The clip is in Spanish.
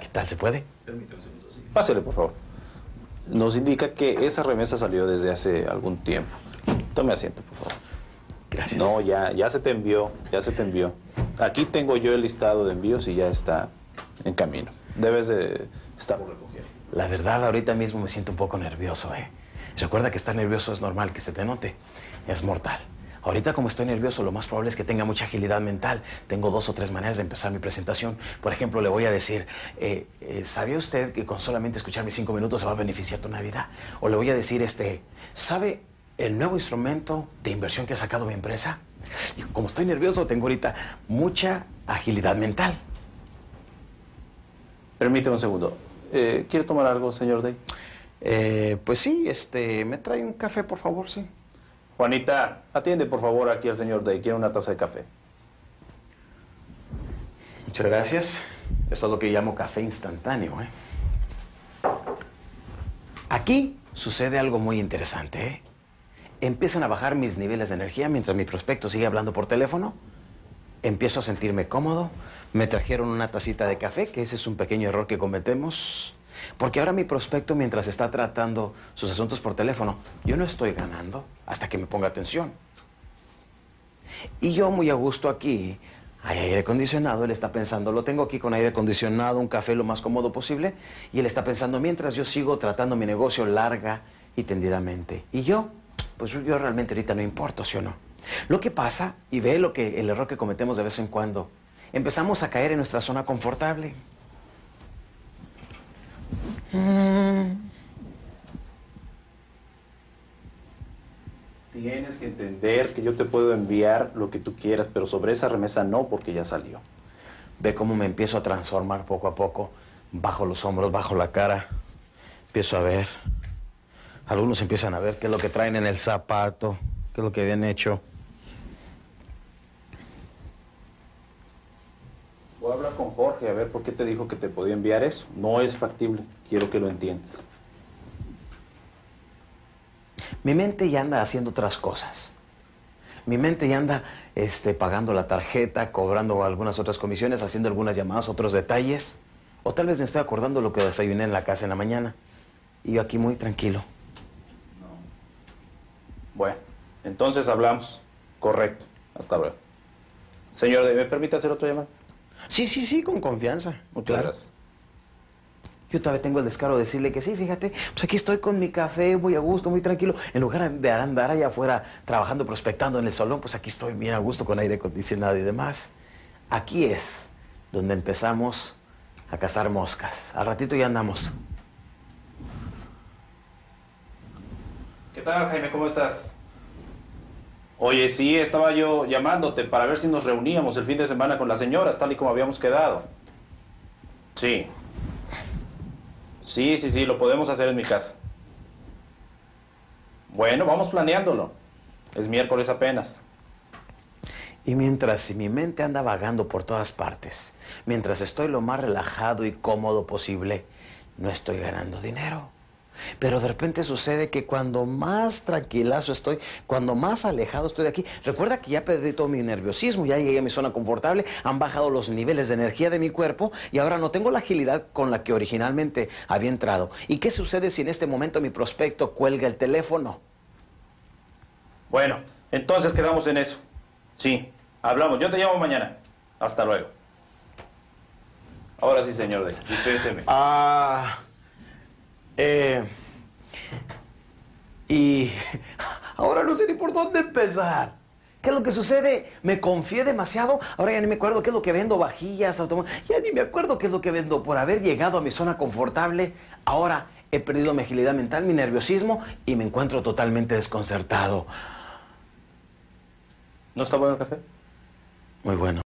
¿Qué tal? ¿Se puede? Permítame un segundo, sí. Pásele, por favor. Nos indica que esa remesa salió desde hace algún tiempo. Tome asiento, por favor. Gracias. No, ya, ya se te envió, ya se te envió. Aquí tengo yo el listado de envíos y ya está en camino. Debes de estar por recoger. La verdad, ahorita mismo me siento un poco nervioso, ¿eh? Recuerda que estar nervioso es normal que se te note. Es mortal. Ahorita como estoy nervioso, lo más probable es que tenga mucha agilidad mental. Tengo dos o tres maneras de empezar mi presentación. Por ejemplo, le voy a decir, eh, eh, ¿sabía usted que con solamente escuchar mis cinco minutos se va a beneficiar tu Navidad? O le voy a decir, este, ¿sabe el nuevo instrumento de inversión que ha sacado mi empresa? Y como estoy nervioso, tengo ahorita mucha agilidad mental. Permíteme un segundo. Eh, ¿Quiere tomar algo, señor Day? Eh, pues sí, este, ¿me trae un café, por favor? Sí. Juanita, atiende por favor aquí al señor Day. Quiere una taza de café. Muchas gracias. Esto es lo que llamo café instantáneo, ¿eh? Aquí sucede algo muy interesante, ¿eh? Empiezan a bajar mis niveles de energía mientras mi prospecto sigue hablando por teléfono. Empiezo a sentirme cómodo. Me trajeron una tacita de café, que ese es un pequeño error que cometemos. Porque ahora mi prospecto, mientras está tratando sus asuntos por teléfono, yo no estoy ganando hasta que me ponga atención. Y yo muy a gusto aquí, hay aire acondicionado, él está pensando, lo tengo aquí con aire acondicionado, un café lo más cómodo posible, y él está pensando, mientras yo sigo tratando mi negocio larga y tendidamente. Y yo, pues yo realmente ahorita no importo, ¿sí o no? Lo que pasa, y ve lo que, el error que cometemos de vez en cuando, empezamos a caer en nuestra zona confortable. Tienes que entender que yo te puedo enviar lo que tú quieras, pero sobre esa remesa no, porque ya salió. Ve cómo me empiezo a transformar poco a poco. Bajo los hombros, bajo la cara. Empiezo a ver. Algunos empiezan a ver qué es lo que traen en el zapato, qué es lo que habían hecho. Voy a hablar con Jorge a ver por qué te dijo que te podía enviar eso. No es factible. Quiero que lo entiendas. Mi mente ya anda haciendo otras cosas. Mi mente ya anda este, pagando la tarjeta, cobrando algunas otras comisiones, haciendo algunas llamadas, otros detalles. O tal vez me estoy acordando lo que desayuné en la casa en la mañana. Y yo aquí muy tranquilo. Bueno, entonces hablamos. Correcto. Hasta luego. Señor, ¿me permite hacer otra llamada? Sí, sí, sí, con confianza. Muchas Claro. gracias. Yo todavía tengo el descaro de decirle que sí, fíjate, pues aquí estoy con mi café, muy a gusto, muy tranquilo. En lugar de andar allá afuera trabajando, prospectando en el salón, pues aquí estoy bien a gusto con aire acondicionado y demás. Aquí es donde empezamos a cazar moscas. Al ratito ya andamos. ¿Qué tal, Jaime? ¿Cómo estás? Oye, sí, estaba yo llamándote para ver si nos reuníamos el fin de semana con las señoras, tal y como habíamos quedado. Sí. Sí, sí, sí, lo podemos hacer en mi casa. Bueno, vamos planeándolo. Es miércoles apenas. Y mientras mi mente anda vagando por todas partes, mientras estoy lo más relajado y cómodo posible, no estoy ganando dinero. Pero de repente sucede que cuando más tranquilazo estoy, cuando más alejado estoy de aquí, recuerda que ya perdí todo mi nerviosismo, ya llegué a mi zona confortable, han bajado los niveles de energía de mi cuerpo y ahora no tengo la agilidad con la que originalmente había entrado. ¿Y qué sucede si en este momento mi prospecto cuelga el teléfono? Bueno, entonces quedamos en eso. Sí, hablamos. Yo te llamo mañana. Hasta luego. Ahora sí, señor Day. Dispénseme. Ah. Eh. Y. Ahora no sé ni por dónde empezar. ¿Qué es lo que sucede? Me confié demasiado. Ahora ya ni me acuerdo qué es lo que vendo, vajillas, automóviles. Ya ni me acuerdo qué es lo que vendo por haber llegado a mi zona confortable. Ahora he perdido mi agilidad mental, mi nerviosismo y me encuentro totalmente desconcertado. ¿No está bueno el café? Muy bueno.